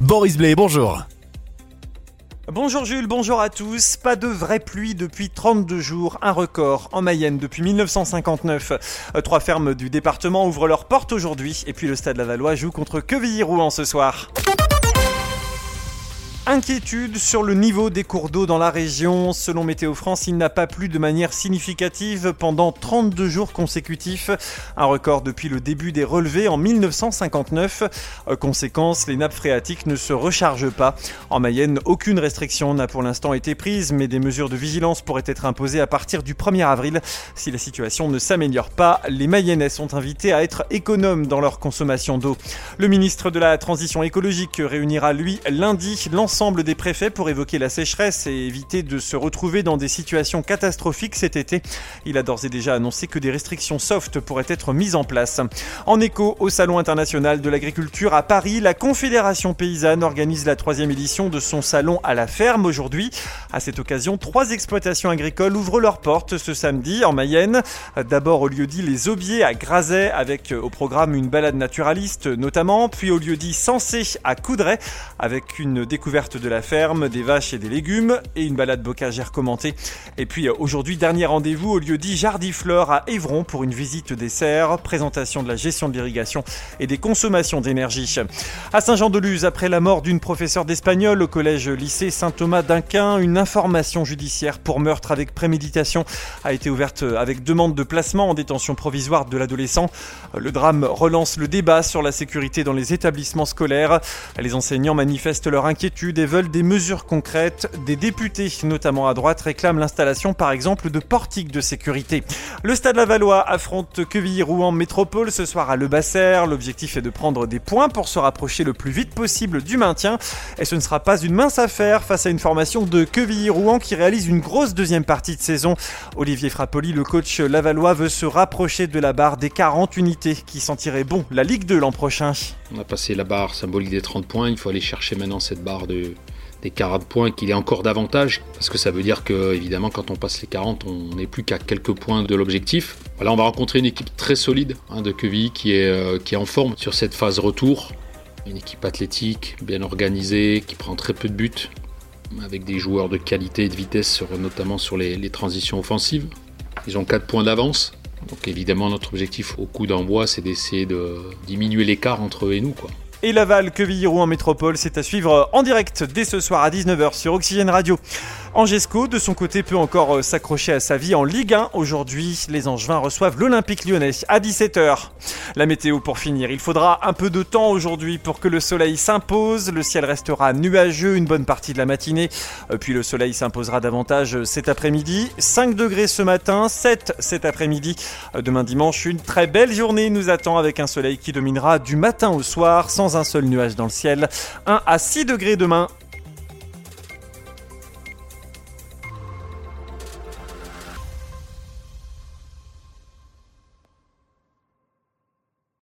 Boris Blay, bonjour. Bonjour Jules, bonjour à tous. Pas de vraie pluie depuis 32 jours, un record en Mayenne depuis 1959. Euh, trois fermes du département ouvrent leurs portes aujourd'hui et puis le Stade Lavallois joue contre Quevilly-Rouen ce soir. Inquiétude sur le niveau des cours d'eau dans la région. Selon Météo France, il n'a pas plu de manière significative pendant 32 jours consécutifs, un record depuis le début des relevés en 1959. Euh, conséquence, les nappes phréatiques ne se rechargent pas. En Mayenne, aucune restriction n'a pour l'instant été prise, mais des mesures de vigilance pourraient être imposées à partir du 1er avril. Si la situation ne s'améliore pas, les Mayennais sont invités à être économes dans leur consommation d'eau. Le ministre de la Transition écologique réunira lui lundi l'ensemble l'ensemble des préfets pour évoquer la sécheresse et éviter de se retrouver dans des situations catastrophiques cet été. Il a d'ores et déjà annoncé que des restrictions soft pourraient être mises en place. En écho au Salon international de l'agriculture à Paris, la Confédération paysanne organise la troisième édition de son salon à la ferme aujourd'hui. À cette occasion, trois exploitations agricoles ouvrent leurs portes ce samedi en Mayenne. D'abord au lieu dit Les Aubiers à Grazet avec au programme une balade naturaliste notamment, puis au lieu dit Sensé à Coudray avec une découverte de la ferme, des vaches et des légumes et une balade bocagère commentée. Et puis euh, aujourd'hui, dernier rendez-vous au lieu dit Jardifleur à Évron pour une visite des serres, présentation de la gestion de l'irrigation et des consommations d'énergie. À Saint-Jean-de-Luz, après la mort d'une professeure d'espagnol au collège lycée Saint-Thomas d'Inquin, une information judiciaire pour meurtre avec préméditation a été ouverte avec demande de placement en détention provisoire de l'adolescent. Le drame relance le débat sur la sécurité dans les établissements scolaires. Les enseignants manifestent leur inquiétude et veulent des mesures concrètes. Des députés, notamment à droite, réclament l'installation par exemple de portiques de sécurité. Le Stade Lavallois affronte Quevilly-Rouen Métropole ce soir à Le Basser. L'objectif est de prendre des points pour se rapprocher le plus vite possible du maintien. Et ce ne sera pas une mince affaire face à une formation de Quevilly-Rouen qui réalise une grosse deuxième partie de saison. Olivier Frappoli, le coach lavallois, veut se rapprocher de la barre des 40 unités qui sentirait bon la Ligue 2 l'an prochain. On a passé la barre symbolique des 30 points, il faut aller chercher maintenant cette barre de des 40 points qu'il est encore davantage, parce que ça veut dire que évidemment quand on passe les 40, on n'est plus qu'à quelques points de l'objectif. Voilà, on va rencontrer une équipe très solide hein, de Quevilly qui est, euh, qui est en forme sur cette phase retour. Une équipe athlétique, bien organisée, qui prend très peu de buts, avec des joueurs de qualité et de vitesse, notamment sur les, les transitions offensives. Ils ont 4 points d'avance. Donc évidemment notre objectif au coup d'envoi c'est d'essayer de diminuer l'écart entre eux et nous. Quoi et Laval, Quevilly-Rouen en métropole. C'est à suivre en direct dès ce soir à 19h sur Oxygène Radio. Angesco, de son côté, peut encore euh, s'accrocher à sa vie en Ligue 1. Aujourd'hui, les Angevins reçoivent l'Olympique lyonnais à 17h. La météo pour finir. Il faudra un peu de temps aujourd'hui pour que le soleil s'impose. Le ciel restera nuageux une bonne partie de la matinée. Euh, puis le soleil s'imposera davantage cet après-midi. 5 degrés ce matin, 7 cet après-midi. Euh, demain dimanche, une très belle journée nous attend avec un soleil qui dominera du matin au soir sans un seul nuage dans le ciel. 1 à 6 degrés demain.